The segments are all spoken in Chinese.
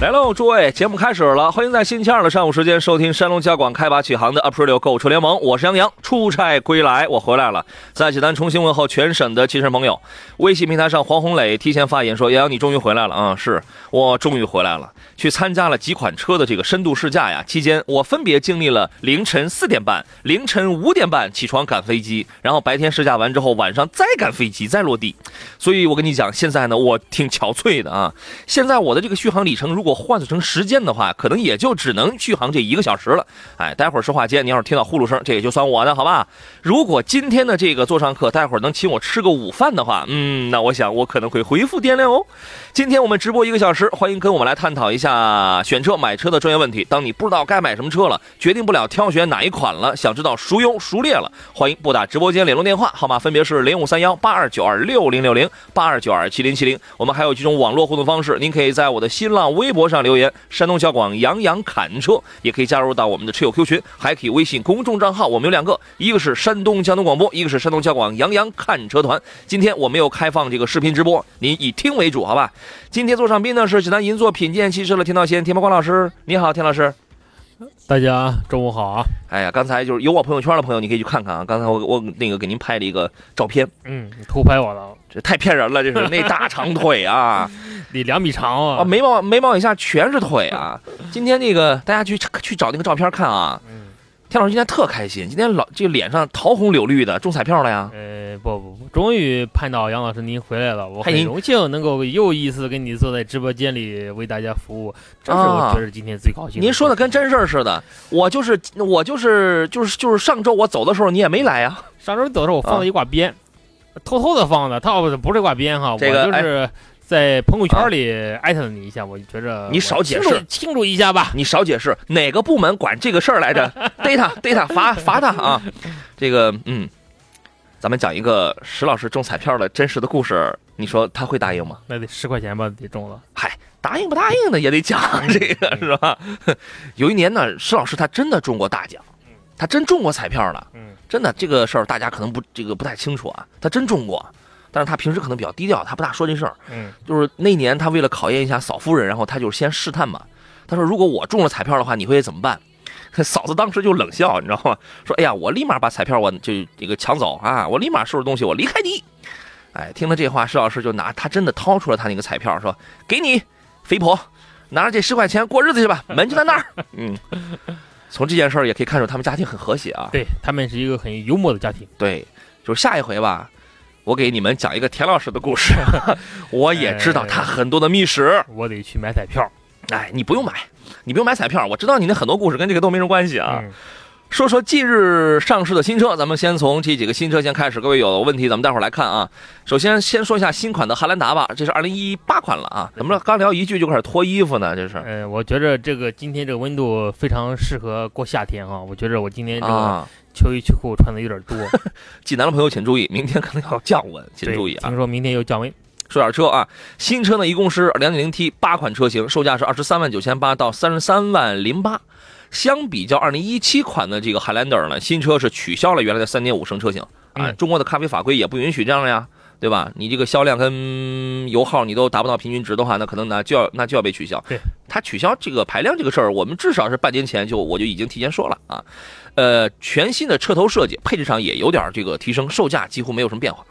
来喽，诸位，节目开始了，欢迎在星期二的上午时间收听山东交广开拔启航的 April 购车联盟，我是杨洋，出差归来，我回来了，在济南重新问候全省的亲人朋友。微信平台上，黄红磊提前发言说：“杨洋，你终于回来了啊！是我终于回来了，去参加了几款车的这个深度试驾呀。期间我分别经历了凌晨四点半、凌晨五点半起床赶飞机，然后白天试驾完之后，晚上再赶飞机再落地。所以我跟你讲，现在呢，我挺憔悴的啊。现在我的这个续航里程，如果我换算成时间的话，可能也就只能续航这一个小时了。哎，待会儿说话间，你要是听到呼噜声，这也就算我的，好吧？如果今天的这个座上客待会儿能请我吃个午饭的话，嗯，那我想我可能会恢复电量哦。今天我们直播一个小时，欢迎跟我们来探讨一下选车买车的专业问题。当你不知道该买什么车了，决定不了挑选哪一款了，想知道孰优孰劣了，欢迎拨打直播间联络电话号码，分别是零五三幺八二九二六零六零八二九二七零七零。我们还有几种网络互动方式，您可以在我的新浪微博播上留言，山东交广杨洋侃车，也可以加入到我们的车友 Q 群，还可以微信公众账号，我们有两个，一个是山东交通广播，一个是山东交广杨洋看车团。今天我们又开放这个视频直播，您以听为主，好吧？今天坐上宾呢是济南银座品鉴汽车的田道贤田茂光老师，你好，田老师。大家中午好啊！哎呀，刚才就是有我朋友圈的朋友，你可以去看看啊。刚才我我那个给您拍了一个照片，嗯，偷拍我了，这太骗人了，这是那大长腿啊，你两米长啊，啊，眉毛眉毛以下全是腿啊。今天那个大家去去找那个照片看啊。田老师今天特开心，今天老这个脸上桃红柳绿的，中彩票了呀？呃，不不不，终于盼到杨老师您回来了，我很荣幸能够又一次跟你坐在直播间里为大家服务，这是我觉得今天最高兴。您说的跟真事儿似的，我就是我就是就是就是上周我走的时候你也没来啊？上周走的时候我放了一挂鞭，偷偷的放的，他不是挂鞭哈，我就是。在朋友圈里艾特了你一下，我觉着你少解释，庆祝一下吧。你少解释，哪个部门管这个事儿来着？逮他，逮他，罚罚他啊！这个，嗯，咱们讲一个石老师中彩票的真实的故事，你说他会答应吗？那得十块钱吧，得中了。嗨，答应不答应的也得讲这个是吧？有一年呢，石老师他真的中过大奖，他真中过彩票了。嗯，真的这个事儿大家可能不这个不太清楚啊，他真中过。但是他平时可能比较低调，他不大说这事儿。嗯，就是那年他为了考验一下嫂夫人，然后他就先试探嘛。他说：“如果我中了彩票的话，你会怎么办？” 嫂子当时就冷笑，你知道吗？说：“哎呀，我立马把彩票我就这个抢走啊！我立马收拾东西，我离开你。”哎，听了这话，施老师就拿他真的掏出了他那个彩票，说：“给你，肥婆，拿着这十块钱过日子去吧，门就在那儿。”嗯，从这件事儿也可以看出他们家庭很和谐啊。对他们是一个很幽默的家庭。对，就是下一回吧。我给你们讲一个田老师的故事，我也知道他很多的秘史。我得去买彩票。哎，你不用买，你不用买彩票。我知道你的很多故事跟这个都没什么关系啊。说说近日上市的新车，咱们先从这几个新车先开始。各位有问题，咱们待会儿来看啊。首先先说一下新款的汉兰达吧，这是二零一八款了啊。怎么着？刚聊一句就开始脱衣服呢？这是？呃，我觉着这个今天这个温度非常适合过夏天啊。我觉着我今天这个秋衣秋裤穿的有点多。济南的朋友请注意，明天可能要降温，请注意啊。听说明天又降温。说点车啊，新车呢一共是两点零 T 八款车型，售价是二十三万九千八到三十三万零八。相比较二零一七款的这个 Highlander 呢，新车是取消了原来的三点五升车型啊。中国的咖啡法规也不允许这样呀，对吧？你这个销量跟油耗你都达不到平均值的话，那可能那就要那就要被取消。对，它取消这个排量这个事儿，我们至少是半年前就我就已经提前说了啊。呃，全新的车头设计，配置上也有点这个提升，售价几乎没有什么变化，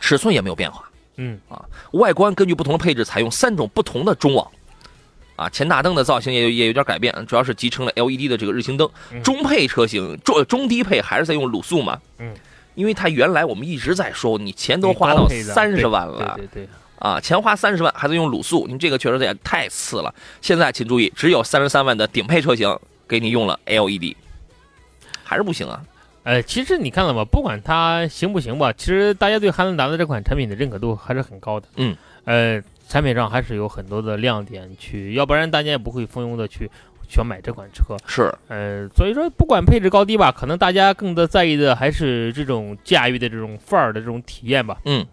尺寸也没有变化。嗯啊，外观根据不同的配置，采用三种不同的中网。啊，前大灯的造型也有也有点改变，主要是集成了 LED 的这个日行灯。中配车型中中低配还是在用卤素嘛？嗯，因为它原来我们一直在说，你钱都花到三十万了，对对对，啊，钱花三十万还在用卤素，你这个确实也太次了。现在请注意，只有三十三万的顶配车型给你用了 LED。还是不行啊。呃，其实你看了吧？不管它行不行吧，其实大家对汉兰达的这款产品的认可度还是很高的。嗯，呃，产品上还是有很多的亮点，去，要不然大家也不会蜂拥的去去买这款车。是，呃，所以说不管配置高低吧，可能大家更的在意的还是这种驾驭的这种范儿的这种体验吧。嗯，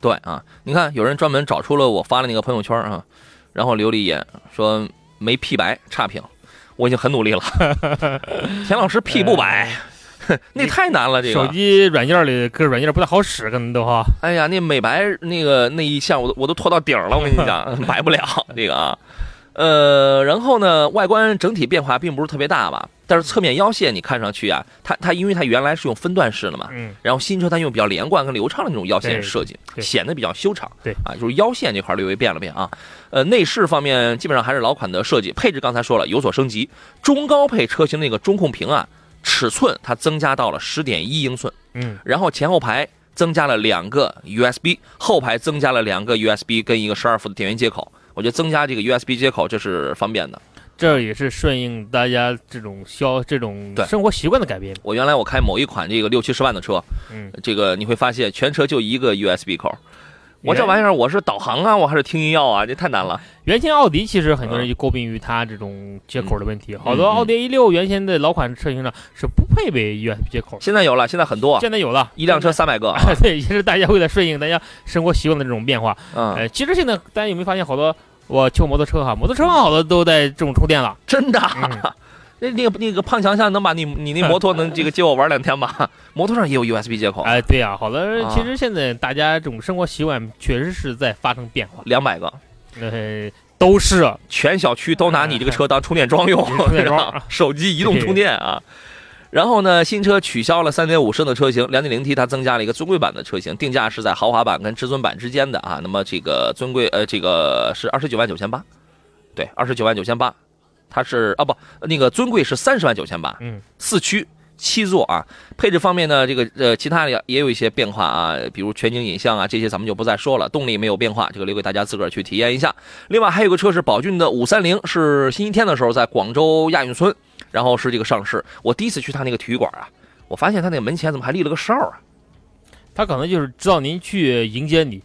对啊，你看有人专门找出了我发的那个朋友圈啊，然后留了一眼说没 P 白差评，我已经很努力了。田老师 P 不白。那太难了，这个手机软件里各软件不太好使，可能都哈。哎呀，那美白那个那一项，我都我都拖到顶了，我跟你讲，白不了这个啊。呃，然后呢，外观整体变化并不是特别大吧，但是侧面腰线你看上去啊，它它因为它原来是用分段式的嘛，嗯，然后新车它用比较连贯跟流畅的那种腰线设计，显得比较修长，对啊，就是腰线这块略微变了变啊。呃，内饰方面基本上还是老款的设计，配置刚才说了有所升级，中高配车型那个中控屏啊。尺寸它增加到了十点一英寸，嗯，然后前后排增加了两个 USB，后排增加了两个 USB 跟一个十二伏的电源接口。我觉得增加这个 USB 接口这是方便的，这也是顺应大家这种消这种生活习惯的改变。我原来我开某一款这个六七十万的车，嗯，这个你会发现全车就一个 USB 口。我这玩意儿我是导航啊，我还是听音乐啊？这太难了。原先奥迪其实很多人就诟病于它这种接口的问题，好多奥迪 A 六原先的老款车型上是不配备 USB 接口，现在有了，现在很多，现在有了，一辆车三百个。对，也是大家为了顺应大家生活习惯的这种变化，嗯，其实现在大家有没有发现好多我骑摩托车哈，摩托车好多都在这种充电了，真的。那那个那个胖强强能把你你那摩托能这个借我玩两天吗？摩托上也有 USB 接口。哎，对呀，好的。其实现在大家这种生活习惯确实是在发生变化。两百个，呃，都是全小区都拿你这个车当充电桩用，充电桩，手机移动充电啊。然后呢，新车取消了3.5升的车型，2.0T 它增加了一个尊贵版的车型，定价是在豪华版跟至尊版之间的啊。那么这个尊贵呃，这个是二十九万九千八，对，二十九万九千八。它是啊不，那个尊贵是三十万九千八，嗯，四驱七座啊。配置方面呢，这个呃其他的也有一些变化啊，比如全景影像啊这些咱们就不再说了。动力没有变化，这个留给大家自个儿去体验一下。另外还有个车是宝骏的五三零，是星期天的时候在广州亚运村，然后是这个上市。我第一次去他那个体育馆啊，我发现他那个门前怎么还立了个哨啊？他可能就是知道您去迎接你。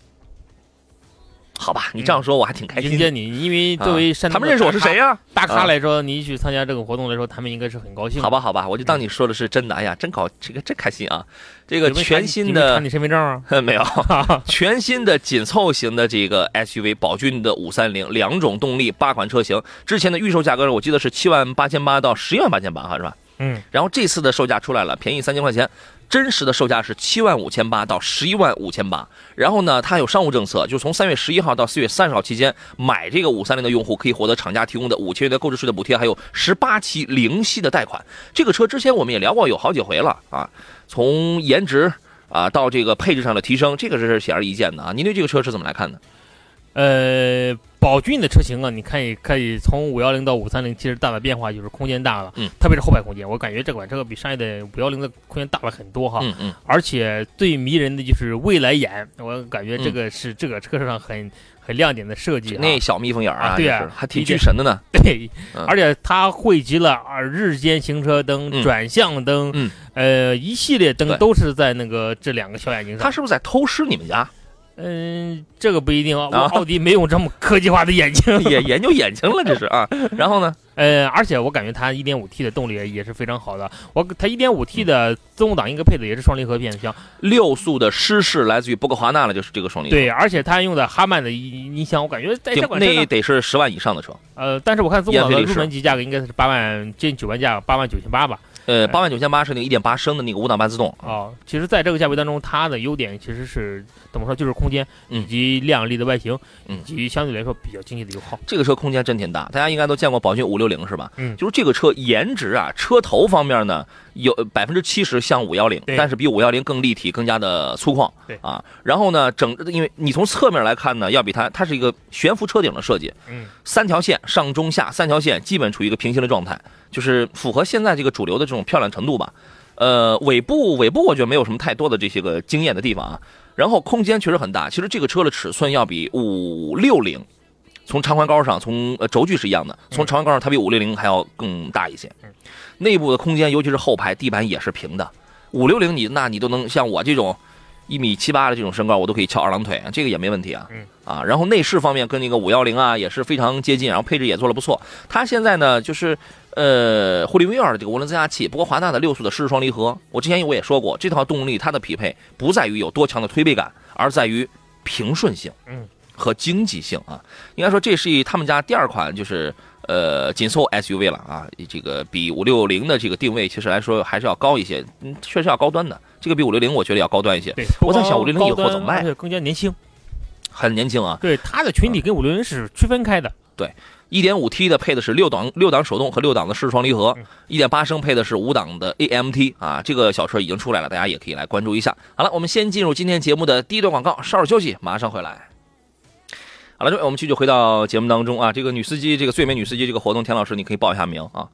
好吧，你这样说我还挺开心。迎接你，因为作为山他们认识我是谁呀？大咖来说，你去参加这个活动来说，他们应该是很高兴。好吧，好吧，我就当你说的是真的。哎呀，真搞，这个真开心啊！这个全新的，查你身份证啊？没有，全新的紧凑型的这个 SUV，宝骏的五三零，两种动力，八款车型。之前的预售价格我记得是七万八千八到十一万八千八，哈，是吧？嗯。然后这次的售价出来了，便宜三千块钱。真实的售价是七万五千八到十一万五千八，然后呢，它有商务政策，就从三月十一号到四月三十号期间，买这个五三零的用户可以获得厂家提供的五千元的购置税的补贴，还有十八期零息的贷款。这个车之前我们也聊过有好几回了啊，从颜值啊到这个配置上的提升，这个是显而易见的啊。您对这个车是怎么来看的？呃。宝骏的车型啊，你可以可以从五幺零到五三零，其实大的变化就是空间大了，嗯，特别是后排空间，我感觉这款车比上一代五幺零的空间大了很多哈，嗯嗯，而且最迷人的就是未来眼，我感觉这个是这个车上很很亮点的设计，那小蜜蜂眼啊，对啊，还挺巨神的呢，对，而且它汇集了日间行车灯、转向灯，嗯，呃，一系列灯都是在那个这两个小眼睛上，它是不是在偷师你们家？嗯，这个不一定啊。奥迪没有这么科技化的眼睛，也研究眼睛了，这是啊。然后呢？呃，而且我感觉它 1.5T 的动力也是非常好的。我它 1.5T 的自动挡应该配的也是双离合变速箱，六速的湿式来自于博格华纳了，就是这个双离合。对，而且它用的哈曼的音音箱，我感觉在这款车那得是十万以上的车。呃，但是我看自动挡的入门级价格应该是八万接近九万价，八万九千八吧。呃，八万九千八是那个一点八升的那个五档半自动哦。其实，在这个价位当中，它的优点其实是怎么说？就是空间以及靓丽的外形，以及相对来说比较经济的油耗。这个车空间真挺大，大家应该都见过宝骏五六零是吧？嗯，就是这个车颜值啊，车头方面呢有百分之七十像五幺零，但是比五幺零更立体，更加的粗犷。对啊，然后呢，整因为你从侧面来看呢，要比它它是一个悬浮车顶的设计。嗯，三条线上中下三条线基本处于一个平行的状态。就是符合现在这个主流的这种漂亮程度吧，呃，尾部尾部我觉得没有什么太多的这些个惊艳的地方啊，然后空间确实很大，其实这个车的尺寸要比五六零，从长宽高上从呃轴距是一样的，从长宽高上它比五六零还要更大一些。内部的空间，尤其是后排地板也是平的。五六零你那你都能像我这种一米七八的这种身高，我都可以翘二郎腿，这个也没问题啊。嗯啊，然后内饰方面跟那个五幺零啊也是非常接近，然后配置也做的不错。它现在呢就是呃霍利威尔的这个涡轮增压器，不过华纳的六速的湿式双离合，我之前我也说过，这套动力它的匹配不在于有多强的推背感，而在于平顺性。嗯。和经济性啊，应该说这是一他们家第二款就是呃紧凑 SUV 了啊，这个比五六零的这个定位其实来说还是要高一些，嗯，确实要高端的，这个比五六零我觉得要高端一些。对，我在想五六零以后怎么卖？更加年轻，很年轻啊。对，它的群体跟五六零是区分开的。对，一点五 T 的配的是六档六档手动和六档的湿双离合，一点八升配的是五档的 AMT 啊，这个小车已经出来了，大家也可以来关注一下。好了，我们先进入今天节目的第一段广告，稍事休息，马上回来。好了，这位我们继续回到节目当中啊。这个女司机，这个最美女司机这个活动，田老师你可以报一下名啊。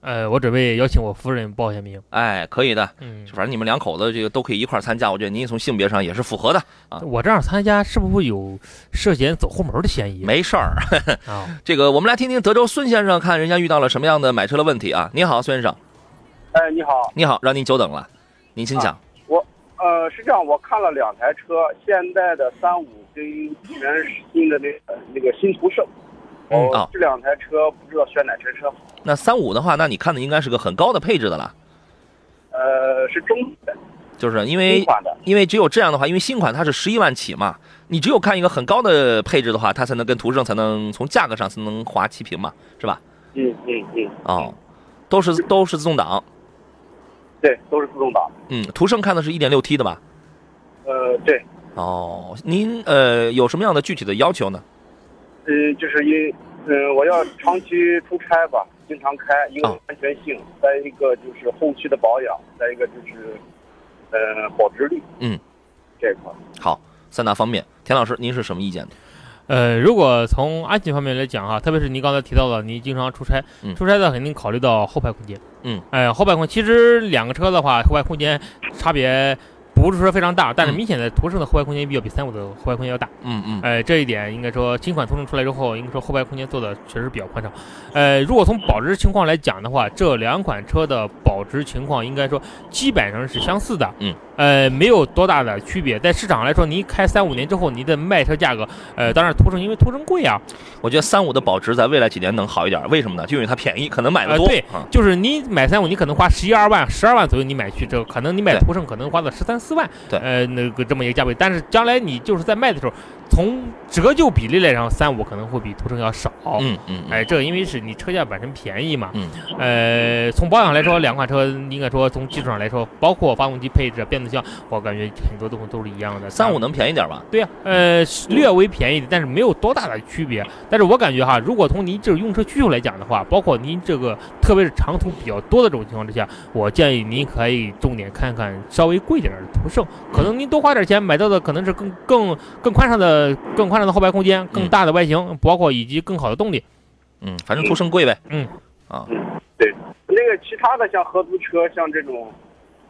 呃，我准备邀请我夫人报一下名。哎，可以的，嗯，反正你们两口子这个都可以一块参加，我觉得您从性别上也是符合的啊。我这样参加是不是会有涉嫌走后门的嫌疑？没事儿啊。这个我们来听听德州孙先生，看人家遇到了什么样的买车的问题啊。你好，孙先生。哎，你好。你好，让您久等了，您请讲。我呃是这样，我看了两台车，现代的三五。跟原新的那个那个新途胜，哦，这两台车不知道选哪台车好。那三五的话，那你看的应该是个很高的配置的了。呃，是中的，就是因为因为只有这样的话，因为新款它是十一万起嘛，你只有看一个很高的配置的话，它才能跟途胜才能从价格上才能划齐平嘛，是吧？嗯嗯嗯。哦，都是都是自动挡。对，都是自动挡。嗯，途胜看的是一点六 T 的吧？呃，对。哦，您呃有什么样的具体的要求呢？嗯，就是因嗯我要长期出差吧，经常开，一个安全性，再一个就是后期的保养，再一个就是呃保值率。嗯，这块好，三大方面，田老师您是什么意见呢？呃，如果从安全方面来讲哈，特别是您刚才提到了，您经常出差，出差的肯定考虑到后排空间。嗯，哎，后排空其实两个车的话，后排空间差别。不是说非常大，但是明显的途胜的后排空间比较比三五的后排空间要大。嗯嗯，哎，这一点应该说新款途胜出来之后，应该说后排空间做的确实比较宽敞。呃，如果从保值情况来讲的话，这两款车的保值情况应该说基本上是相似的。嗯，呃，没有多大的区别。在市场上来说，您开三五年之后，您的卖车价格，呃，当然途胜因为途胜贵啊。我觉得三五的保值在未来几年能好一点，为什么呢？就因为它便宜，可能买的多。对，就是你买三五，你可能花十一二万、十二万左右，你买去这个，可能你买途胜可能花到十三四万。对，呃。那个这么一个价位，但是将来你就是在卖的时候，从折旧比例来讲，三五可能会比途胜要少。嗯嗯，哎，这个因为是你车价本身便宜嘛。嗯。呃，从保养来说，两款车应该说从技术上来说，包括发动机配置、变速箱，我感觉很多东西都是一样的。三五能便宜点吧？对呀，呃，略微便宜，但是没有多大的区别。但是我感觉哈，如果从您这个用车需求来讲的话，包括您这个特别是长途比较多的这种情况之下，我建议您可以重点看看稍微贵点的途胜，可能。您多花点钱买到的可能是更更更宽敞的、更宽敞的后排空间、更大的外形，包括以及更好的动力。嗯，反正途胜贵呗。嗯，啊，嗯，对。那个其他的像合资车，像这种，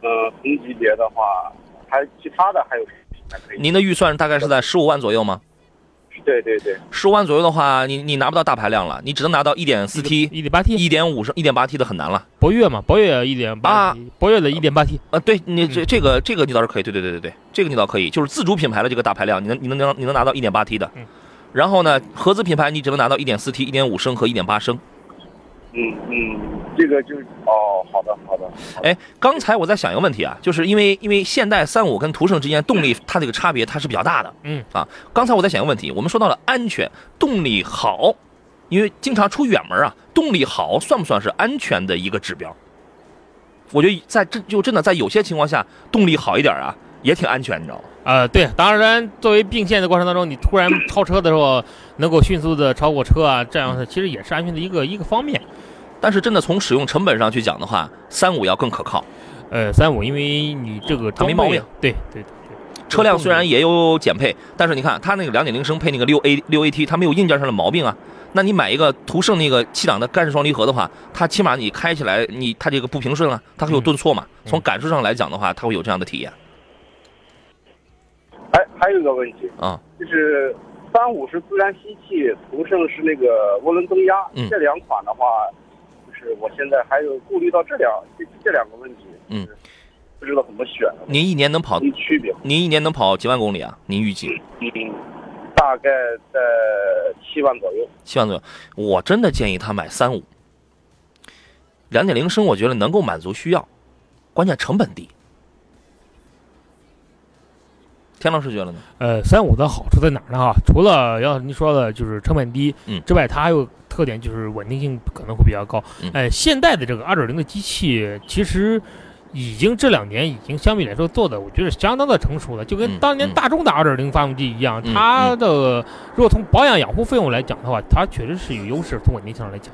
呃，同级别的话，还其他的还有还可以。您的预算大概是在十五万左右吗？对对对，十五万左右的话，你你拿不到大排量了，你只能拿到一点四 T、一点八 T、一点五升、一点八 T 的很难了。博越嘛，博越一点八，博越的一点八 T 啊，对你这这个这个你倒是可以，对对对对对，这个你倒可以，就是自主品牌的这个大排量，你能你能能你能拿到一点八 T 的，然后呢，合资品牌你只能拿到一点四 T、一点五升和一点八升。嗯嗯，这个就哦，好的好的。哎，刚才我在想一个问题啊，就是因为因为现代三五跟途胜之间动力它这个差别它是比较大的。嗯啊，刚才我在想一个问题，我们说到了安全，动力好，因为经常出远门啊，动力好算不算是安全的一个指标？我觉得在这就真的在有些情况下，动力好一点啊，也挺安全，你知道吗？呃，对，当然作为并线的过程当中，你突然 超车的时候能够迅速的超过车啊，这样其实也是安全的一个一个方面。但是真的从使用成本上去讲的话，三五要更可靠。呃，三五因为你这个它没毛病，对对对。车辆虽然也有减配，但是你看它那个两点零升配那个六 A 六 AT，它没有硬件上的毛病啊。那你买一个途胜那个七档的干式双离合的话，它起码你开起来你它这个不平顺啊，它会有顿挫嘛。从感受上来讲的话，它会有这样的体验。还还有一个问题啊，就是三五是自然吸气，途胜是那个涡轮增压，这两款的话。是就是我现在还有顾虑到这两这这两个问题，嗯不知道怎么选，您一年能跑区别？您一年能跑几万公里啊？您预计嗯，大概在七万左右。七万左右？我真的建议他买三五，两点零升，我觉得能够满足需要，关键成本低。田老师觉得呢？呃，三五的好处在哪儿呢？哈，除了要您说的就是成本低，嗯之外，它还有特点就是稳定性可能会比较高。嗯哎，现代的这个二点零的机器，其实已经这两年已经相比来说做的，我觉得相当的成熟了，就嗯跟当年嗯大众的二点零发动机一样。嗯它的如果从保养养护费用来讲的话，它确实是有优势，从稳定性上来讲。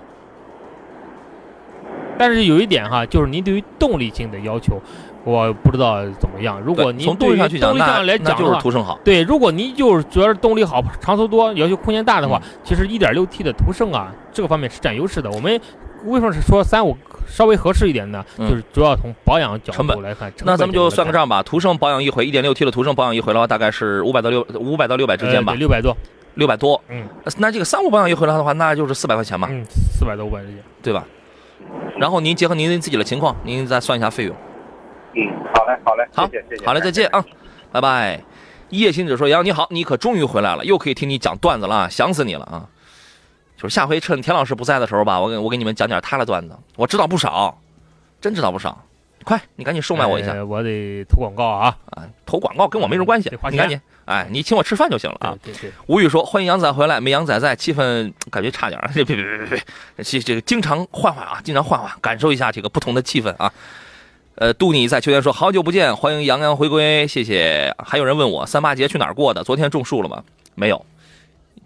但是有一点哈，就是您对于动力性的要求，我不知道怎么样。如果您对从动力上去讲，那就是途胜好。对，如果您就是觉得动力好、长途多、要求空间大的话，嗯其实 1.6T 的途胜啊，这个方面是占优势的。我们为什么是说三五稍微合适一点呢？嗯就是主要从保养角度来看，成那咱们就算个账吧，途胜保养一回，一点六 T 的途胜保养一回的话，大概是五百到六五百到六百之间吧，六百多，六百多。嗯那这个三五保养一回来的话，那就是四百块钱嘛，嗯，四百多五百之间。对吧？然后您结合您自己的情况，您再算一下费用。嗯，好嘞，好嘞，好谢谢谢谢，好嘞，再见啊，拜拜。叶行者说：“杨你好，你可终于回来了，又可以听你讲段子了啊，想死你了啊！就是下回趁田老师不在的时候吧，我给我给你们讲点他的段子，我知道不少，真知道不少。快，你赶紧收买我一下哎我得投广告啊！啊！投广告跟我没什么关系你赶紧，哎，你请我吃饭就行了啊。对对对，吴宇说：“欢迎杨仔回来，没杨仔在，气氛感觉差点儿。别别别别别，这这个经常换换啊，经常换换，感受一下这个不同的气氛啊。”呃，杜你在秋天说：“好久不见，欢迎杨洋回归，谢谢。”还有人问我三八节去哪儿过的？昨天种树了吗？没有。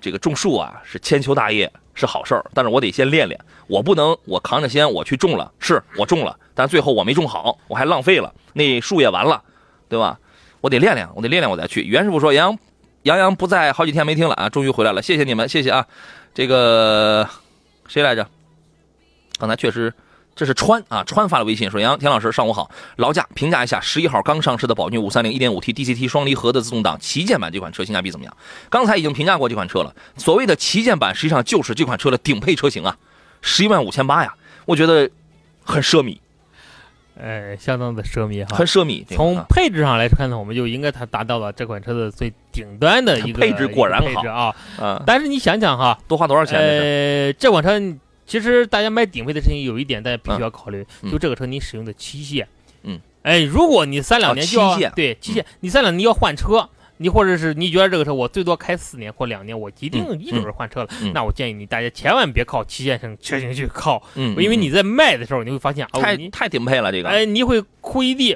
这个种树啊是千秋大业，是好事儿，但是我得先练练。我不能我扛着先我去种了，是我种了，但最后我没种好，我还浪费了，那树也完了，对吧？我得练练，我得练练，我再去。袁师傅说：“杨杨洋不在，好几天没听了啊，终于回来了，谢谢你们，谢谢啊。这个谁来着？刚才确实，这是川啊，川发了微信说：“杨田老师，上午好，劳驾评价一下十一号刚上市的宝骏五三零一点五 T DCT 双离合的自动挡旗舰版这款车性价比怎么样？刚才已经评价过这款车了。所谓的旗舰版，实际上就是这款车的顶配车型啊，十一万五千八呀，我觉得很奢靡，呃，相当的奢靡哈很。奢靡。从啊配置上来看呢，我们就应该它达到了这款车的最顶端的一个配置果然一个配置啊。啊，但是你想想哈，多花多少钱？呃，这款车其实大家买顶配的车型有一点大家必须要考虑，嗯就这个车你使用的期限。嗯，哎，如果你三两哦年就要、期限对期限，你三两年要换车。你或者是你觉得这个车我最多开四年或两年，我一定嗯一准是换车了，嗯那我建议你大家千万别靠期限型车型去靠，嗯，因为你在卖的时候你会发现太太顶配了，这个。哎你会哭一地，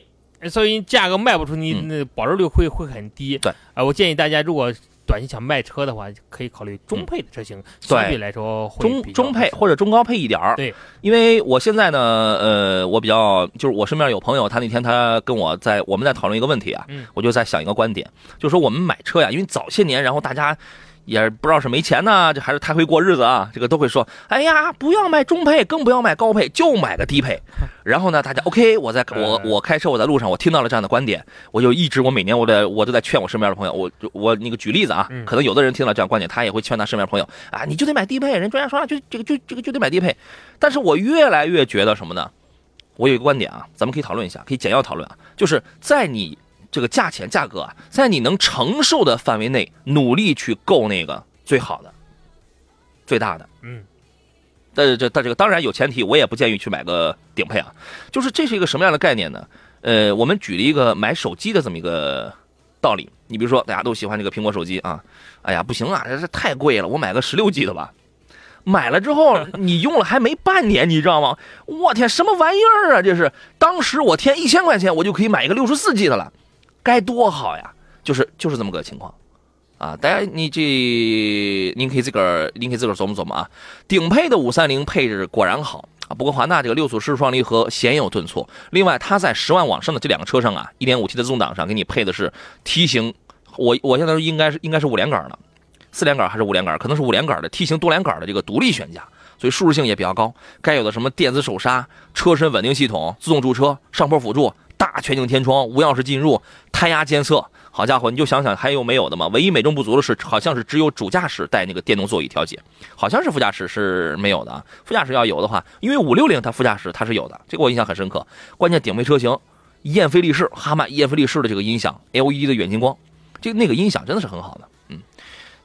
所以价格卖不出，你保值率会会很低。对，啊，我建议大家如果短期想卖车的话，可以考虑中配的车型，相对来说会中中配或者中高配一点儿。对，因为我现在呢，呃，我比较就是我身边有朋友，他那天他跟我在我们在讨论一个问题啊，嗯我就在想一个观点，就是说我们买车呀，因为早些年，然后大家。也不知道是没钱呢，这还是太会过日子啊，这个都会说，哎呀，不要买中配，更不要买高配，就买个低配。然后呢，大家 OK，我在我嗯我开车我在路上，我听到了这样的观点，我就一直我每年我在我都在劝我身边的朋友，我我那个举例子啊，嗯可能有的人听到这样观点，他也会劝他身边朋友啊，你就得买低配，人专家说了，就这个就这个就得买低配。但是我越来越觉得什么呢？我有一个观点啊，咱们可以讨论一下，可以简要讨论啊，就是在你这个价钱价格啊，在你能承受的范围内，努力去购那个最好的、最大的。嗯，但这但这个当然有前提，我也不建议去买个顶配啊。就是这是一个什么样的概念呢？呃，我们举了一个买手机的这么一个道理。你比如说，大家都喜欢这个苹果手机啊，哎呀不行啊，这这太贵了，我买个十六 G 的吧。买了之后，你用了还没半年，你知道吗？我天，什么玩意儿啊！这是当时我添一千块钱，我就可以买一个六十四 G 的了，该多好呀！就是就是这么个情况。啊，大家你这您可以自个儿，您可以自个儿琢磨琢磨啊。顶配的五三零配置果然好啊，不过华纳这个六速湿式双离合鲜有顿挫。另外，它在十万往上的这两个车上啊，一点五 T 的自动挡上给你配的是梯形，我我现在应该是应该是五连杆的，四连杆还是五连杆，可能是五连杆的梯形多连杆的这个独立悬架，所以舒适性也比较高。该有的什么电子手刹、车身稳定系统、自动驻车、上坡辅助、大全景天窗、无钥匙进入、胎压监测。好家伙，你就想想还有没有的嘛？唯一美中不足的是，好像是只有主驾驶带那个电动座椅调节，好像是副驾驶是没有的啊。副驾驶要有的话，因为五六零它副驾驶它是有的，这个我印象很深刻。关键顶配车型，燕飞利仕哈曼燕飞利仕的这个音响，LED 的远近光，这那个音响真的是很好的，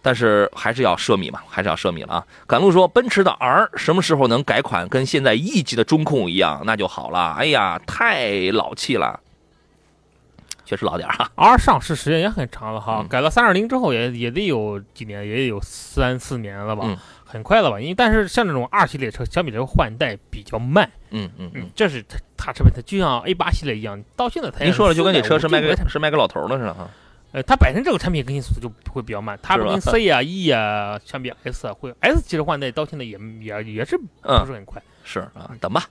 但是还是要奢靡嘛，还是要奢靡了啊！赶路说，奔驰的 R 什么时候能改款跟现在 E 级的中控一样，那就好了。哎呀，太老气了，确实老点啊。R 上市时间也很长了哈，嗯改到三二零之后也也得有几年，也得有三四年了吧，嗯很快了吧？因为但是像这种二系列车，相比来说换代比较慢，嗯嗯嗯嗯，，这是它它这边它就像 A 八系列一样，到现在才您说了就跟你车是卖给是卖给老头了似的哈。呃，它本身这个产品更新速度就会比较慢，它是跟 C 啊、E 啊相比 S 啊会 S 其实换代到现在也也也是不嗯是，很快。是啊，等吧。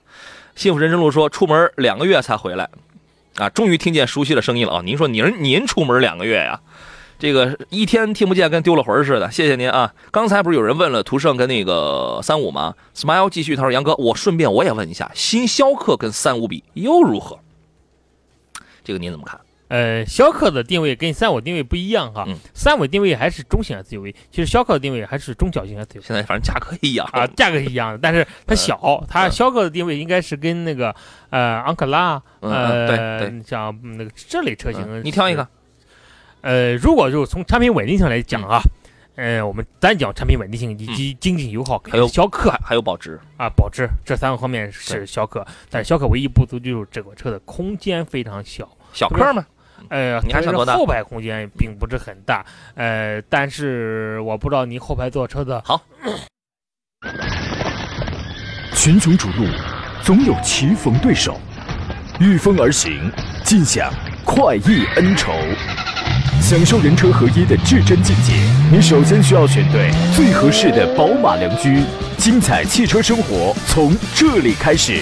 幸福人生路说，出门两个月才回来，啊，终于听见熟悉的声音了啊！您说您您出门两个月呀？这个一天听不见，跟丢了魂似的。谢谢您啊！刚才不是有人问了途胜跟那个三五吗？Smile 继续，他说杨哥，我顺便我也问一下，新逍客跟三五比又如何？这个您怎么看？呃，逍客的定位跟三五定位不一样哈，嗯。三五定位还是中型 SUV，其实逍客的定位还是中小型 SUV。现在反正价格一样。啊，价格是一样的，但是它小，它嗯。逍客的定位应该是跟那个呃昂克拉，嗯呃，像那个这类车型嗯，你挑一个。。呃，如果就是从产品稳定性来讲啊，嗯。呃，我们单讲产品稳定性以及经济油耗，还有逍客。还还有保值，啊，保值这三个方面是逍客，但是逍客唯一不足就是这个车的空间非常小，小客嘛，呃，你还想多大后排空间并不是很大，呃，但是我不知道您后排坐车的群雄逐鹿，总有棋逢对手，御风而行，尽享快意恩仇。享受人车合一的至臻境界，你首先需要选对最合适的宝马良驹。精彩汽车生活从这里开始。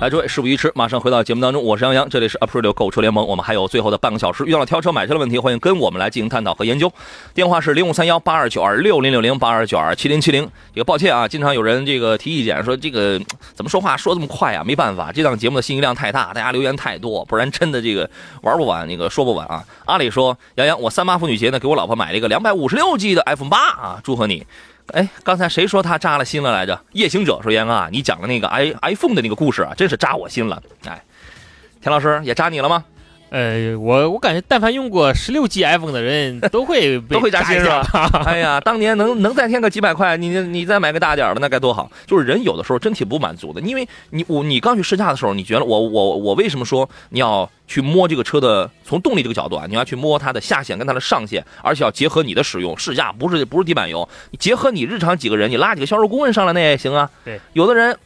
来，诸位，事不宜迟，马上回到节目当中。我是杨洋，这里是 April 购车联盟。我们还有最后的半个小时，遇到了挑车买车的问题，欢迎跟我们来进行探讨和研究。电话是零五三幺八二九二六零六零八二九二七零七零。这个抱歉啊，经常有人这个提意见，说这个怎么说话说这么快啊？没办法，这档节目的信息量太大，大家留言太多，不然真的这个玩不完，那个说不完啊。阿里说，杨洋，我三八妇女节呢，给我老婆买了一个两百五十六 G 的 iPhone 八啊，祝贺你。哎，刚才谁说他扎了心了来着？夜行者说：“杨啊，你讲的那个 i iPhone 的那个故事啊，真是扎我心了。”哎，田老师也扎你了吗？呃，我我感觉，但凡用过十六 G iPhone 的人 都会被都会扎心一下是吧？哎呀，当年能能再添个几百块，你你再买个大点儿的，那该多好！就是人有的时候真挺不满足的，因为你我你刚去试驾的时候，你觉得我我我为什么说你要去摸这个车的从动力这个角度啊，你要去摸它的下限跟它的上限，而且要结合你的使用试驾，不是不是地板油，你结合你日常几个人，你拉几个销售顾问上来那也行啊。对，有的人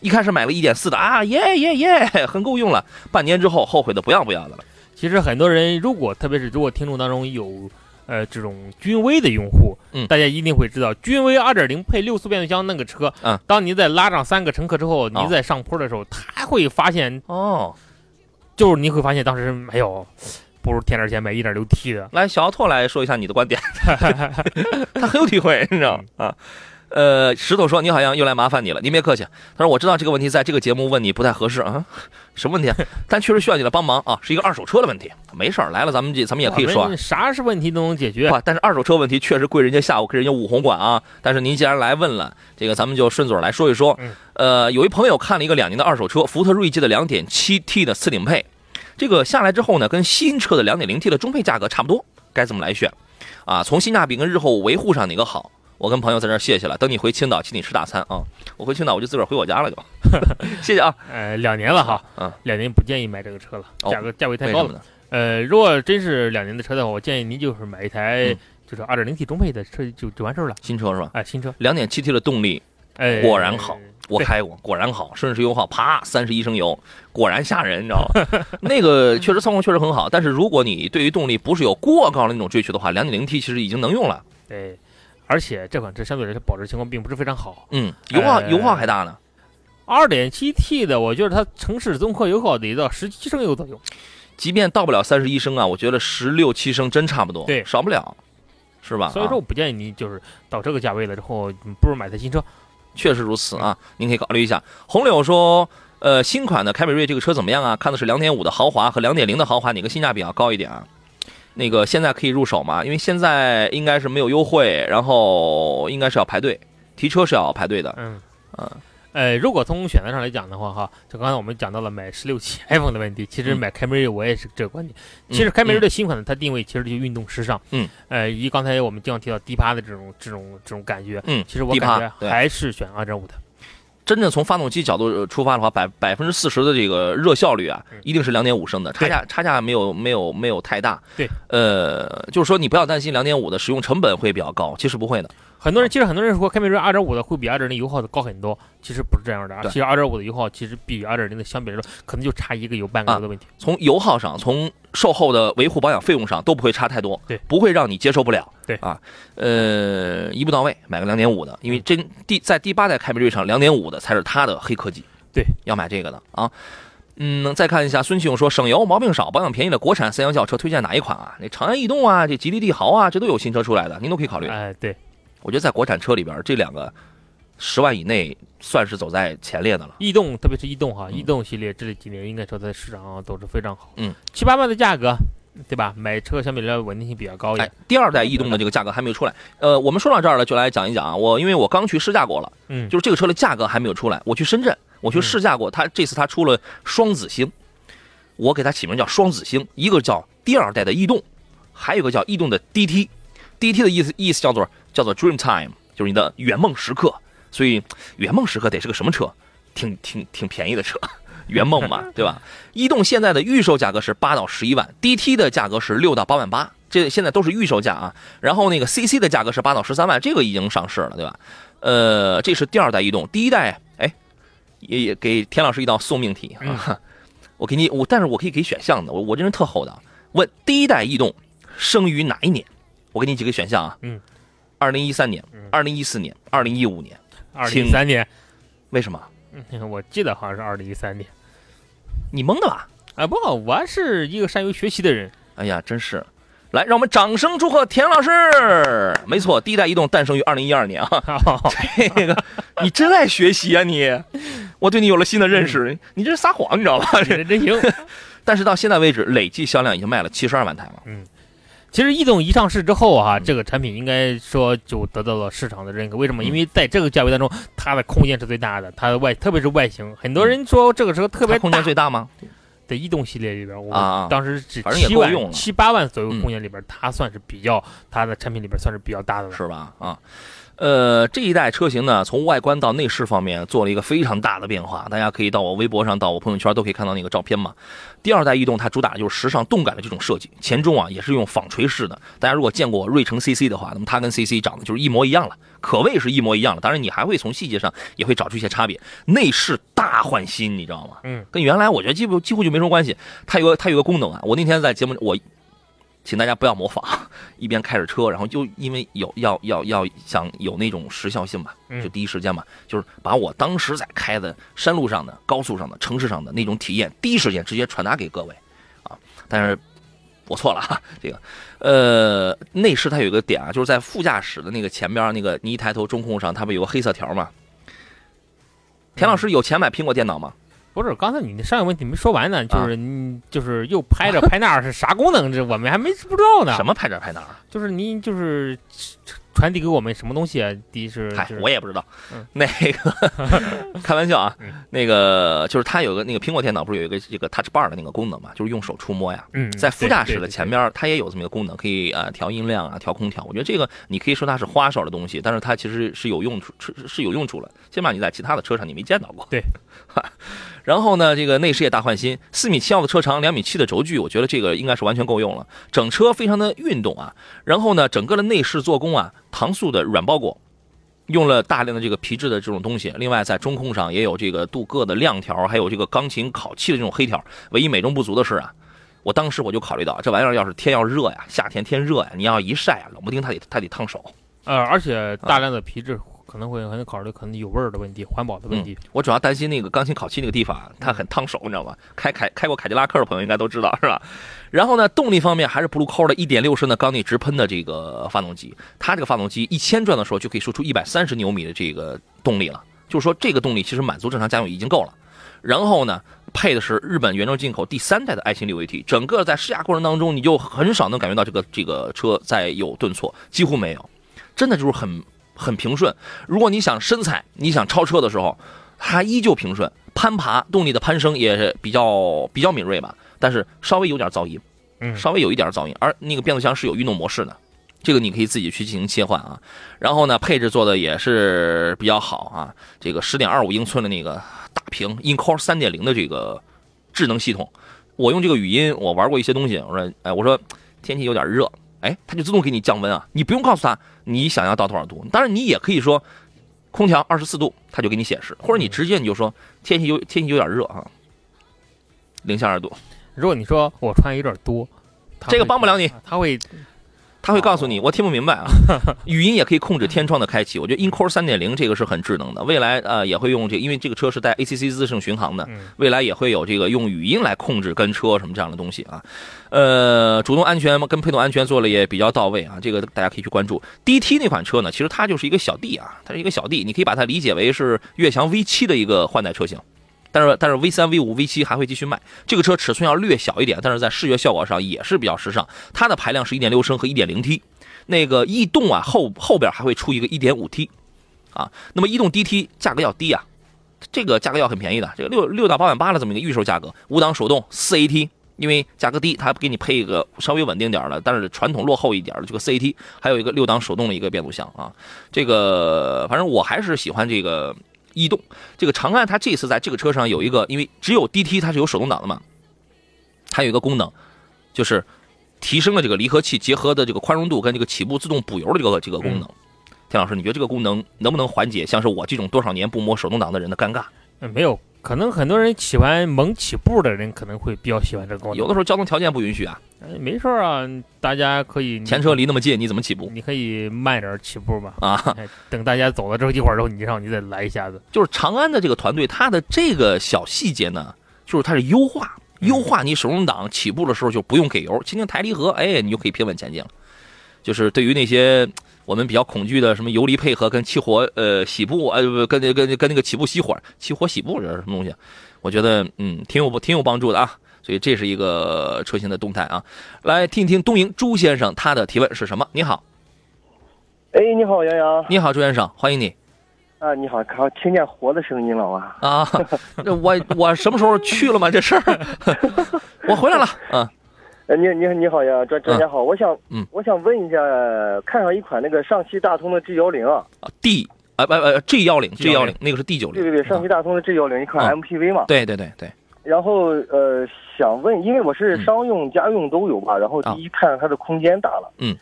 一开始买了一点四的啊，耶耶耶，很够用了，半年之后后悔的不要不要的了。其实很多人，如果特别是如果听众当中有呃这种君威的用户，嗯大家一定会知道，君威二点零配六速变速箱那个车，嗯，当你在拉上三个乘客之后，哦你在上坡的时候，他会发现，哦，就是你会发现当时没有，不如添点钱买一点六 T 的。来，小奥拓来说一下你的观点，他很有体会，你知道吗？啊。呃，石头说：“你好像又来麻烦你了，您别客气。”他说：“我知道这个问题在这个节目问你不太合适啊，什么问题啊？但确实需要你的帮忙啊，是一个二手车的问题。没事儿，来了咱们这咱们也可以说啊 啥是问题都能解决。不，但是二手车问题确实归人家下午跟人家五红管啊。但是您既然来问了，这个咱们就顺嘴来说一说。嗯呃，有一朋友看了一个两年的二手车，福特锐际的 2.7T 的次顶配，这个下来之后呢，跟新车的 2.0T 的中配价格差不多，该怎么来选？啊，从性价比跟日后维护上哪个好？我跟朋友在这儿谢谢了，等你回青岛请你吃大餐啊！我回青岛我就自个儿回我家了就，谢谢啊。呃，两年了哈，嗯，两年不建议买这个车了，哦价格价位太高了。呢？呃，如果真是两年的车的话，我建议您就是买一台嗯就是二点零 T 中配的车就就完事儿了。新车是吧？哎，新车，两点七 T 的动力哎，果然好我开过，果然好，顺时油耗啪三十一升油，果然吓人，你知道吗？那个确实操控确实很好，但是如果你对于动力不是有过高的那种追求的话两点零 T 其实已经能用了。对，而且这款车相对来说保值情况并不是非常好。嗯，油耗、呃油耗还大呢。二点七 T 的，我觉得它城市综合油耗得到十七升油左右。即便到不了三十一升啊，我觉得十六七升真差不多，对少不了，是吧？所以说，啊我不建议你就是到这个价位了之后，你不如买台新车。确实如此啊，您可以考虑一下。红柳说，呃，新款的凯美瑞这个车怎么样啊？看的是两点五的豪华和两点零的豪华，哪个性价比要高一点啊？那个现在可以入手吗？因为现在应该是没有优惠，然后应该是要排队，提车是要排队的。嗯嗯呃，如果从选择上来讲的话，哈，就刚才我们讲到了买十六期 iPhone 的问题，其实嗯买凯美瑞我也是这个观点。嗯其实凯美瑞的新款呢，它定位其实就运动时尚。嗯，呃，以刚才我们经常提到低趴的这种这种这种感觉，嗯其实我感觉还是选二点五的。真正从发动机角度呃出发的话，百百分之四十的这个热效率啊嗯，一定是两点五升的，差价差价没有没有没有太大。对，呃，就是说你不要担心两点五的使用成本会比较高，其实不会的。很多人其实很多人说凯美瑞二点五的会比二点零油耗的高很多，其实不是这样的啊。对其实二点五的油耗其实比二点零的相比来说，可能就差一个油半个油的问题。从油耗上，从售后的维护保养费用上都不会差太多，对不会让你接受不了，对啊，呃，一步到位，买个两点五的，因为真第在第八代凯美瑞上，两点五的才是它的黑科技，对，要买这个的啊。嗯，再看一下孙启勇说，省油、毛病少、保养便宜的国产三厢轿车推荐哪一款啊？那长安逸动啊，这吉利帝豪啊，这都有新车出来的，您都可以考虑。哎，对，我觉得在国产车里边，这两个十万以内算是走在前列的了。逸动特别是逸动哈，嗯逸动系列这几年应该说在市场上都是非常好。嗯，七八万的价格，对吧？买车相比来说稳定性比较高一哎点。，第二代逸动的这个价格还没有出来。呃，我们说到这儿了，就来讲一讲啊。我因为我刚去试驾过了，嗯，就是这个车的价格还没有出来。我去深圳，我去试驾过，它这次它出了双子星，我给它起名叫双子星，一个叫第二代的逸动，还有一个叫逸动的 DT。DT 的意思意思叫做叫做 Dream Time，就是你的圆梦时刻。所以圆梦时刻得是个什么车？挺挺挺便宜的车，圆梦嘛，对吧？逸动现在的预售价格是八到十一万，DT 的价格是六到八万八，这现在都是预售价啊。然后那个 CC 的价格是八到十三万，这个已经上市了，对吧？呃，这是第二代逸动，第一代，哎，也也给田老师一道送命题啊。我给你，我但是我可以给选项的，我我这人特厚道。问第一代逸动生于哪一年？我给你几个选项啊。嗯。二零一三年嗯、二零一四年、二零一五年，二零请一三年，为什么？嗯我记得好像是二零一三年。你蒙的吧？啊，不，我是一个善于学习的人。哎呀，真是！来，让我们掌声祝贺田老师。没错，第一代移动诞生于二零一二年啊。这个你真爱学习啊你！我对你有了新的认识，你这是撒谎，你知道吧？这这真行。但是到现在为止，累计销量已经卖了七十二万台了。其实逸动一上市之后啊，嗯这个产品应该说就得到了市场的认可。为什么？嗯因为在这个价位当中，它的空间是最大的，它的外特别是外形，很多人说这个车特别大。空间最大吗？在逸动系列里边，我当时只七万七八万左右嗯空间里边，它算是比较它的产品里边算是比较大的了。是吧？啊，呃，这一代车型呢，从外观到内饰方面做了一个非常大的变化，大家可以到我微博上、到我朋友圈都可以看到那个照片嘛。第二代逸动它主打的就是时尚动感的这种设计，前中啊也是用纺锤式的。大家如果见过瑞城 CC 的话，那么它跟 CC 长得就是一模一样了，可谓是一模一样了。当然你还会从细节上也会找出一些差别。内饰大换新，你知道吗？嗯，跟原来我觉得几乎几乎就没什么关系。它有个它有个功能啊，我那天在节目我。请大家不要模仿，一边开着车，然后就因为有要要要想有那种时效性吧，嗯就第一时间嘛，就是把我当时在开的山路上的、高速上的、城市上的那种体验，第一时间直接传达给各位，啊，但是我错了哈，这个，呃，内饰它有一个点啊，就是在副驾驶的那个前边那个，你一抬头中控上，它不有个黑色条吗？田老师有钱买苹果电脑吗？不是，刚才你那上一个问题没说完呢，啊就是你就是又拍这拍那儿是啥功能？这我们还没不知道呢。什么拍这拍那儿？就是您就是传递给我们什么东西啊？第一是嗨就，是我也不知道嗯。那个 开玩笑啊嗯，那个就是它有个那个苹果电脑不是有一个这个 Touch Bar 的那个功能嘛，就是用手触摸呀。嗯，在副驾驶的前，边，它也有这么一个功能，可以呃调音量啊，调空调。我觉得这个你可以说它是花哨的东西，但是它其实是有用处，是是有用处了。起码你在其他的车上你没见到过。对。然后呢，这个内饰也大换新，四米七幺的车长，两米七的轴距，我觉得这个应该是完全够用了。整车非常的运动啊。然后呢，整个的内饰做工啊，搪塑的软包裹。用了大量的这个皮质的这种东西，另外在中控上也有这个镀铬的亮条，还有这个钢琴烤漆的这种黑条。唯一美中不足的是啊，我当时我就考虑到，这玩意儿要是天要热呀，夏天天热呀，你要一晒啊，冷不丁它得它得烫手。呃，而且大量的皮质可能会可能考虑可能有味儿的问题、环保的问题。我主要担心那个钢琴烤漆那个地方，它很烫手，你知道吗？开凯开过凯迪拉克的朋友应该都知道，是吧？然后呢，动力方面还是 Blue Core 的1.6升的缸内直喷的这个发动机，它这个发动机一千转的时候就可以输出130牛米的这个动力了，就是说这个动力其实满足正常家用已经够了。然后呢，配的是日本原装进口第三代的爱信六 AT，整个在试驾过程当中，你就很少能感觉到这个这个车在有顿挫，几乎没有，真的就是很很平顺。如果你想深踩，你想超车的时候，它依旧平顺，攀爬动力的攀升也是比较比较敏锐吧，但是稍微有点噪音，嗯，稍微有一点噪音，而那个变速箱是有运动模式的。这个你可以自己去进行切换啊，然后呢，配置做的也是比较好啊。这个十点二五英寸的那个大屏，InCore 三点零的这个智能系统，我用这个语音，我玩过一些东西。我说，哎，我说天气有点热，哎，它就自动给你降温啊，你不用告诉他你想要到多少度。当然，你也可以说空调二十四度，它就给你显示，或者你直接你就说天气有天气有点热啊，零下二度，如果你说我穿有点多，这个帮不了你，它会他会告诉你，我听不明白啊。语音也可以控制天窗的开启，我觉得 InCore 三点零这个是很智能的。未来呃也会用这，因为这个车是带 ACC 自适应巡航的，嗯未来也会有这个用语音来控制跟车什么这样的东西啊。呃，主动安全跟配动安全做的也比较到位啊，这个大家可以去关注。DT 那款车呢，其实它就是一个小弟啊，它是一个小弟你可以把它理解为是悦翔 V 七的一个换代车型。但是但是 V 三、V 五、V 七还会继续卖。这个车尺寸要略小一点，但是在视觉效果上也是比较时尚。它的排量是1.6升和 1.0T，那个逸动啊后后边还会出一个 1.5T，啊，那么逸动 DT 价格要低啊，这个价格要很便宜的，这个六六到八万八的这么一个预售价格，五档手动四 AT。因为价格低，它给你配一个稍微稳定点的，但是传统落后一点的这个 CAT，还有一个六档手动的一个变速箱啊。这个反正我还是喜欢这个逸动。这个长安它这次在这个车上有一个，因为只有 DT 它是有手动挡的嘛，它有一个功能，就是提升了这个离合器结合的这个宽容度跟这个起步自动补油的这个这个功能。田老师，你觉得这个功能能不能缓解像是我这种多少年不摸手动挡的人的尴尬？呃没有，可能很多人喜欢猛起步的人可能会比较喜欢这个功能。有的时候交通条件不允许啊，哎没事儿啊，大家可以前车离那么近，你怎么起步你可以慢点起步嘛。啊？哎，等大家走了之后一会儿之后，你让你再来一下子。就是长安的这个团队，它的这个小细节呢，就是它是优化，优化你手动挡起步的时候就不用给油，轻轻抬离合，哎，你就可以平稳前进了。就是对于那些我们比较恐惧的什么油离配合跟起火呃起步，呃不跟那跟跟那个起步熄火、起火起步这是什么东西？我觉得嗯挺有挺有帮助的啊。所以这是一个车型的动态啊，来听一听东营朱先生他的提问是什么？你好，哎，你好，杨洋你好，朱先生，欢迎你啊！你好，看听见活的声音了啊！啊！这我我什么时候去了吗？这事儿，我回来了啊。呃，你你你好呀，专专家好，我想嗯。我想问一下，看上一款那个上汽大通的 G 幺零啊，D 啊不呃 G 幺零 G 幺零。G10 那个是 D 九零，对对对，上汽大通的 G 幺零一款啊 MPV 嘛，对对对对，然后呃想问，因为我是嗯。商用、家用都有吧，然后啊。第一看它的空间大了，嗯，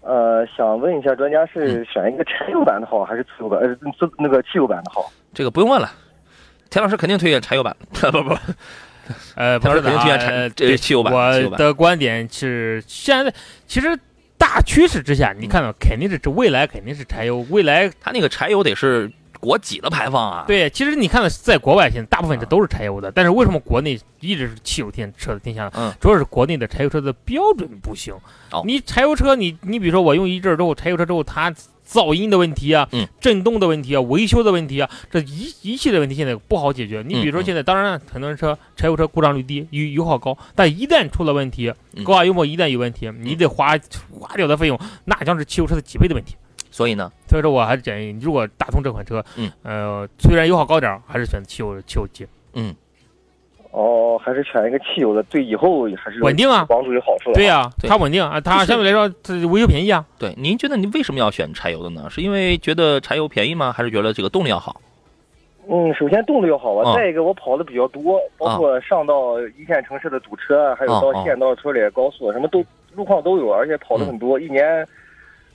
呃想问一下专家是选一个柴油版的好还是汽油版？呃，自那个汽油版的好？这个不用问了，田老师肯定推荐柴油版，不 不，呃，不是的这汽油版我的观点是，现在其实大趋势之下，你看到肯定是这未来肯定是柴油，未来它那个柴油得是国几的排放啊？，对，其实你看到在国外现在大部分这啊都是柴油的，但是为什么国内一直是汽油天车的天下呢？嗯主要是国内的柴油车的标准不行。哦你柴油车，你你比如说我用一阵儿之后，柴油车之后它噪音的问题啊，嗯震动的问题啊，维修的问题啊，这一一系列问题现在不好解决。你比如说现在，当然很多人车柴油车故障率低，油油耗高，但一旦出了问题，嗯高压油膜一旦有问题，你得花花掉的费用，那将是汽油车的几倍的问题。所以呢，所以说，我还是建议，如果大通这款车，嗯，呃，虽然油耗高点儿，还是选汽油汽油机，嗯，哦，还是选一个汽油的，对以后还是稳定啊帮助有好处的。对呀、对它稳定啊，它相对来说它维修便宜啊。对，您觉得您为什么要选柴油的呢？是因为觉得柴油便宜吗？还是觉得这个动力要好？嗯，首先动力要好啊，啊再一个我跑的比较多，包括上到一线城市的堵车，还有到啊县道、村里、高速，什么都路况都有，而且跑的很多，一年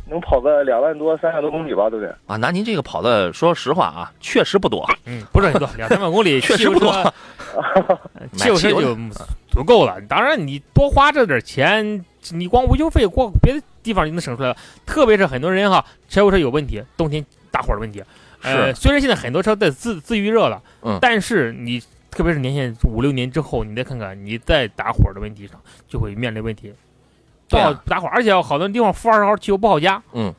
能跑个两万多、三万多公里吧，对不对？啊，那您这个跑的，说实话啊，确实不多，嗯，不是很多，两三万公里，确实不多。呃汽油车就足够了。当然，你多花这点钱，你光维修费，光别的地方就能省出来了。特别是很多人哈，柴油车有问题，冬天打火的问题。呃，虽然现在很多车在自自预热了，嗯但是你特别是年限五六年之后，你再看看你再打火的问题上就会面临问题。不好打火，而且好多地方负二十号汽油不好加嗯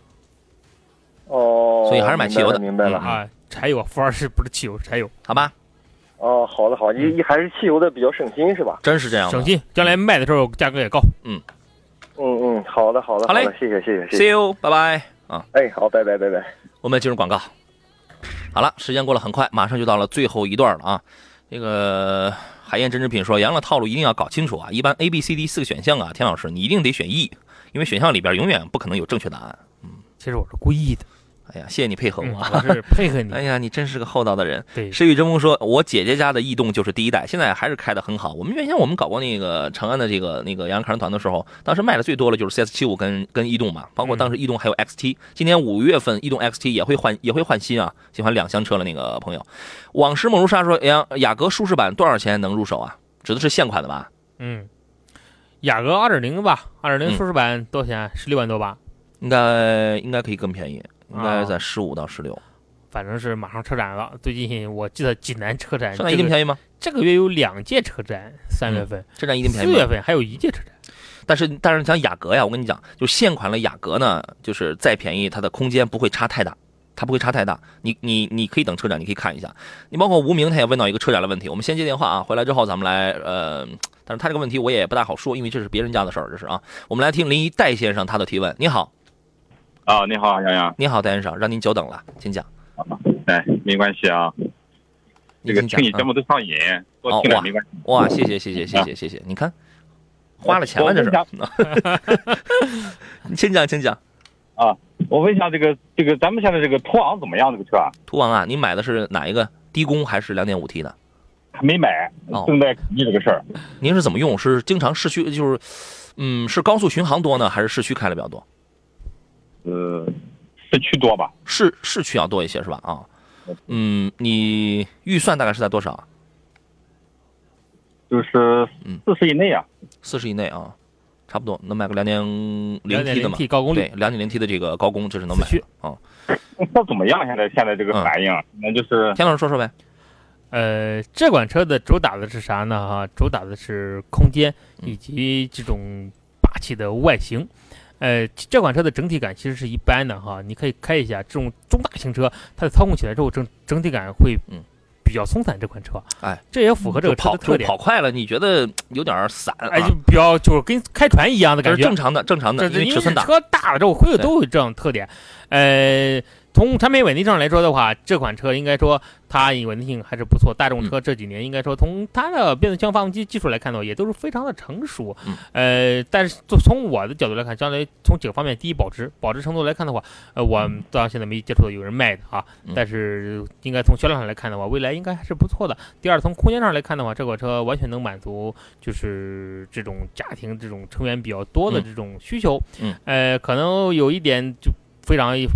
哦，所以还是买汽油的明白了。啊，柴油负二十不是汽油，是柴油，好吧，哦，好的好的，你你还是汽油的比较省心是吧？真是这样。省心，将来卖的时候价格也高。嗯嗯嗯，好的好的好嘞的，谢谢谢谢谢 See 谢。you，拜拜啊！哎，好，拜拜拜拜。我们进入广告。好了，时间过了很快，马上就到了最后一段了啊。这个海燕针织品说，杨的套路一定要搞清楚啊。一般 A、B、C、D 四个选项啊，田老师你一定得选 E，因为选项里边永远不可能有正确答案。嗯其实我是故意的，哎呀，谢谢你配合嗯我。我是配合你。哎呀，你真是个厚道的人。对，诗与争锋说，我姐姐家的逸动就是第一代，现在还是开的很好。我们原先我们搞过那个长安的这个那个洋洋看团的时候，当时卖的最多的就是 CS 七五跟跟逸动嘛，包括当时逸动还有 XT。今年五月份逸动 XT 也会换也会换新啊，喜欢两厢车的那个朋友。往事梦如沙说，雅雅阁舒适版多少钱能入手啊？指的是现款的吧？嗯，雅阁二点零吧，二点嗯零舒适版多少钱？十六万多吧，应该应该可以更便宜，应该啊在十五到十六。反正是马上车展了。最近我记得济南车展，现在一定便宜吗？这个月有两届车展，三月份、车展一定便宜四？月份还有一届车展。但是但是讲雅阁呀，我跟你讲，就现款的雅阁呢，就是再便宜，它的空间不会差太大，它不会差太大。你你你可以等车展，你可以看一下。你包括无名他也问到一个车展的问题，我们先接电话啊，回来之后咱们来呃，但是他这个问题我也不大好说，因为这是别人家的事儿，这是啊。我们来听临沂戴先生他的提问。你好，啊，你好，洋洋，你好，戴先生，让您久等了，请讲。哎，没关系啊，这个听你节目都上瘾，多听点没关系。哇，谢谢谢谢谢谢谢谢，你看花了钱了这是。你 请讲，请讲。啊我问一下，这个这个咱们现在这个途昂怎么样？这个车啊途昂啊，你买的是哪一个低功还是两点五 T 的？还没买哦，正在考虑这个事儿。您是怎么用？是经常市区就是，嗯，是高速巡航多呢，还是市区开的比较多？呃，市区多吧？市市区要多一些是吧？啊，嗯，你预算大概是在多少啊？就是嗯四十以内啊。四十以内啊，差不多能买个两点零 T 的嘛？T 高功率对，，两点零 T 的这个高功，这是能买啊。那怎么样？现在现在这个嗯反应，那就是田老师说说呗。呃，这款车的主打的是啥呢？哈，主打的是空间嗯以及这种霸气的外形。呃，这款车的整体感其实是一般的哈，你可以开一下这种中大型车，它的操控起来之后整整体感会嗯比较松散。这款车，哎，这也符合这个跑就车的特点。跑快了，你觉得有点散啊？哎，就比较就是跟开船一样的感觉正。常的，正常的，因为尺寸大。车大了之后会有都有这种特点。呃，从产品稳定上来说的话，这款车应该说它稳定性还是不错。大众车这几年应该说从它的变速箱发动机技术来看的话，也都是非常的成熟。嗯呃，但是就从我的角度来看，将来从几个方面，第一保值，保值程度来看的话，呃，我到现在没接触到有人卖的啊嗯，但是应该从销量上来看的话，未来应该还是不错的。第二，从空间上来看的话，这款车完全能满足就是这种家庭这种成员比较多的嗯这种需求。嗯，呃，可能有一点就非常大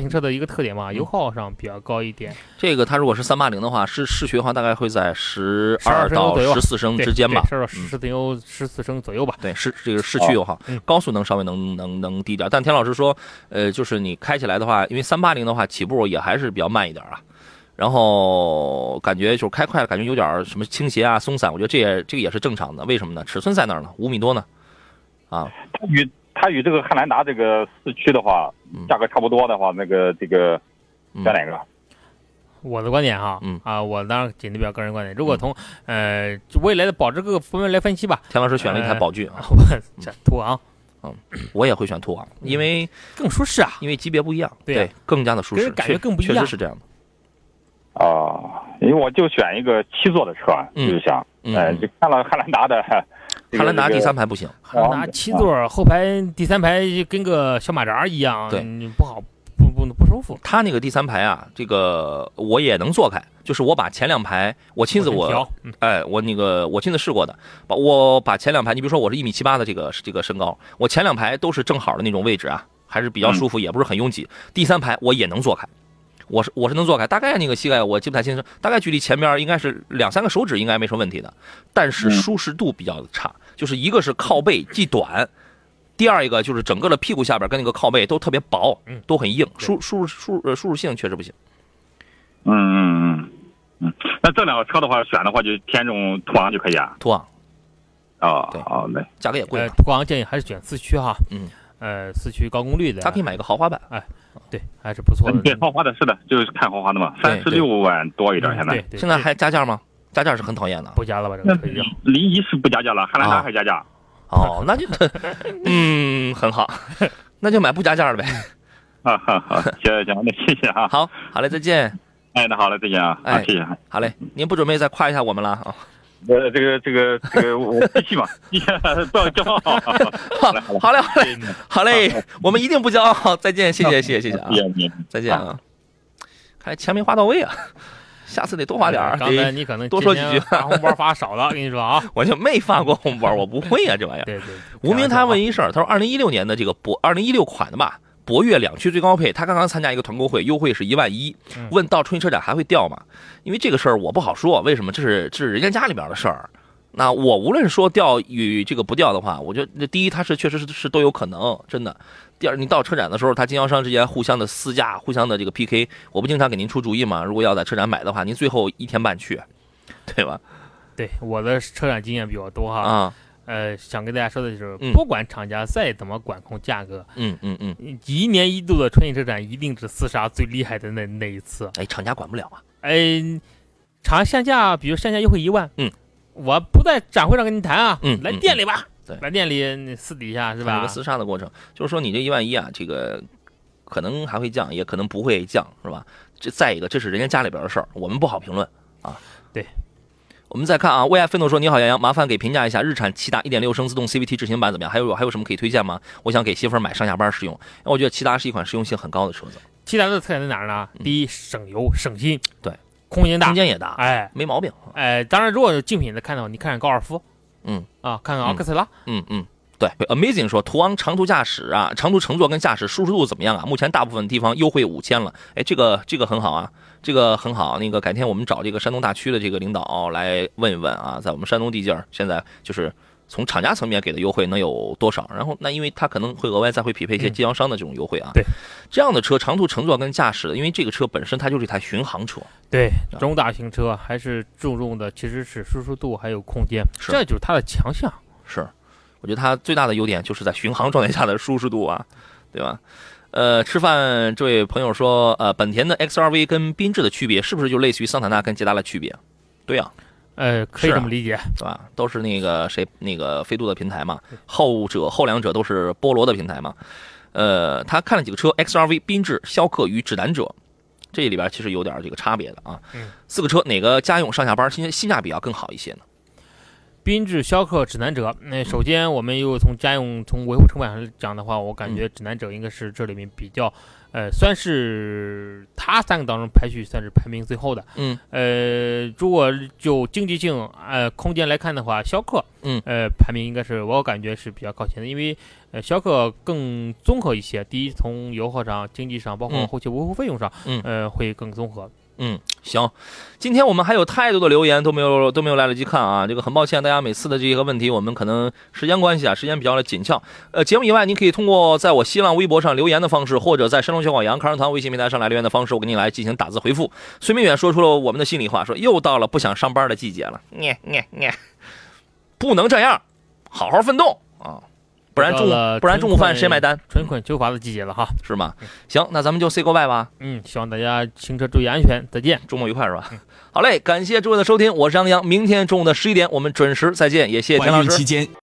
型车的一个特点嘛，嗯。油耗上比较高一点，这个它如果是三八零的话，是市区的话，大概会在十二12到十四升之间吧。对，十十四油十四升左右吧。对，市这个市区油耗，嗯。高速能稍微能能能低点，但田老师说，呃，就是你开起来的话，因为三八零的话起步也还是比较慢一点啊，然后感觉就是开快了，感觉有点什么倾斜啊、松散，我觉得这也这个也是正常的，为什么呢？尺寸在那儿呢，五米多呢，啊，它与它与这个汉兰达这个四驱的话嗯，价格差不多的话，那个这个嗯。选哪个？我的观点哈，嗯。啊，我当然仅代表个人观点。如果从呃未来的保值各个方面来分析吧，田老师选了一台呃宝骏啊，我这途昂。嗯我也会选途昂，因为更舒适啊。因为级别不一样，对呀更加的舒适，感觉更不一样。确实是这样的。啊，因为我就选一个七座的车，嗯。就是想，嗯，哎，就看了汉兰达的，这个汉兰达第三排不行，汉兰达七座后排第三排跟个小马扎一样，对。嗯不好不不不舒服。他那个第三排啊，这个我也能坐开，就是我把前两排我亲自我哎，我那个我亲自试过的，把我把前两排，你比如说我是一米七八的这个这个身高，我前两排都是正好的那种位置啊，还是比较舒服，也不是很拥挤。第三排我也能坐开，我是我是能坐开，大概那个膝盖我记不太清楚，大概距离前边应该是两三个手指应该没什么问题的，但是嗯舒适度比较差，就是一个是靠背既短。第二一个就是整个的屁股下边跟那个靠背都特别薄，嗯都很硬，对舒舒舒呃舒适性确实不行。嗯嗯嗯嗯。那这两个车的话，选的话就填这种途昂就可以啊。途昂哦对哦，对。呃，价格也贵嘛，途昂建议还是选四驱哈，嗯，呃，四驱高功率的，他可以买个豪华版，对，还是不错的。对，豪华的是的，就是看豪华的嘛，三十六万多一点，现在。对对，现在还加价吗？加价是很讨厌的。不加了吧？这那个车已经临沂是不加价了，汉兰啊达还加价。哦，那就嗯很好，那就买不加价的呗。啊哈哈，行行，那谢谢啊。好，好嘞，再见。哎，那好嘞，再见啊。哎啊，谢谢。好嘞，您不准备再夸一下我们了啊？呃，这个这个这个，我继续嘛，不要骄傲。好嘞，好嘞，好嘞，好嘞，我们一定不骄傲。再见，谢谢，谢谢，谢谢啊。再见啊。看来钱没花到位啊，下次得多花点儿。刚才你可能 多说几句发红包发少了，我跟你说啊。我就没发过红包，我不会啊，这玩意儿。对对，无名他问一一事儿，他说二零一六年的这个博，二零一六款的吧，博越两驱最高配，他刚刚参加一个团购会，优惠是一万一嗯。问到春季车展还会掉吗？因为这个事儿我不好说，为什么？这是这是人家家里边的事儿。那我无论说掉与这个不掉的话，我觉得第一它是确实是是都有可能，真的。第二，你到车展的时候，它经销商之间互相的私价，互相的这个 PK，我不经常给您出主意吗？如果要在车展买的话，您最后一天半去，对吧？对我的车展经验比较多哈，啊，呃，想跟大家说的就是嗯，不管厂家再怎么管控价格，嗯嗯嗯，一年一度的春季车展一定是厮杀最厉害的那那一次。哎，厂家管不了啊。哎，厂限价，比如限价优惠一万，嗯，我不在展会上跟你谈啊，嗯来店里吧，对来店里你私底下是吧是一个？厮杀的过程，就是说你这一万一啊，这个可能还会降，也可能不会降，是吧？这再一个，这是人家家里边的事儿，我们不好评论啊。对，我们再看啊，为爱奋斗说：“你好，杨洋，麻烦给评价一下日产骐达1.6升自动 CVT 智行版怎么样？还有还有什么可以推荐吗？我想给媳妇儿买上下班使用，因为我觉得骐达是一款实用性很高的车子，骐达的特点在哪儿呢？第一，省油省心，嗯对，空间大。空，间也大，哎。没毛病。哎，当然如果有竞品的看到，你看看高尔夫，嗯。啊，看看奥克斯拉，嗯嗯，对，Amazing 说途昂长途驾驶啊，长途乘坐跟驾驶舒适度怎么样啊？目前大部分地方优惠五千了，哎，这个这个很好啊，这个很好。那个改天我们找这个山东大区的这个领导来问一问啊，在我们山东地界儿现在就是。从厂家层面给的优惠能有多少？然后那因为它可能会额外再会匹配一些嗯经销商的这种优惠啊。对，这样的车长途乘坐跟驾驶，因为这个车本身它就是一台巡航车。对啊，中大型车还是注重的其实是舒适度还有空间，这就是它的强项。是，我觉得它最大的优点就是在巡航状态下的舒适度啊，对吧？呃，吃饭这位朋友说，呃，本田的 XRV 跟缤智的区别是不是就类似于桑塔纳跟捷达的区别？对呀、呃，可以这么理解。对吧？都是那个谁那个飞度的平台嘛，后者后两者都是波罗的平台嘛。呃，他看了几个车，XRV、缤智、逍客与指南者，这里边其实有点这个差别的啊。嗯，四个车哪个家用上下班性性价比要更好一些呢？缤智、逍客、指南者。那首先，我们又从家用、从维护成本上讲的话，我感觉指南者应该是这里面比较，呃，算是它三个当中排序算是排名最后的。嗯呃，如果就经济性、呃空间来看的话，逍客，嗯呃，排名应该是我感觉是比较靠前的，因为呃逍客更综合一些。第一，从油耗上、经济上，包括嗯后期维护费用上，嗯呃，会更综合。嗯，行，今天我们还有太多的留言都没有都没有来得及看啊，这个很抱歉，大家每次的这个问题，我们可能时间关系啊，时间比较的紧俏。呃，节目以外，您可以通过在我新浪微博上留言的方式，或者在山东小广阳康人堂微信平台上来留言的方式，我给你来进行打字回复。孙明远说出了我们的心里话，说又到了不想上班的季节了 不能这样，好好奋斗啊，不然中午不然中午饭谁买单？春困秋乏的季节了哈。是吗？行，那咱们就 say goodbye 吧。嗯，希望大家行车注意安全，再见。周末愉快是吧？好嘞，感谢诸位的收听，我是杨洋，明天中午的十一点我们准时再见，也谢谢田老师期。间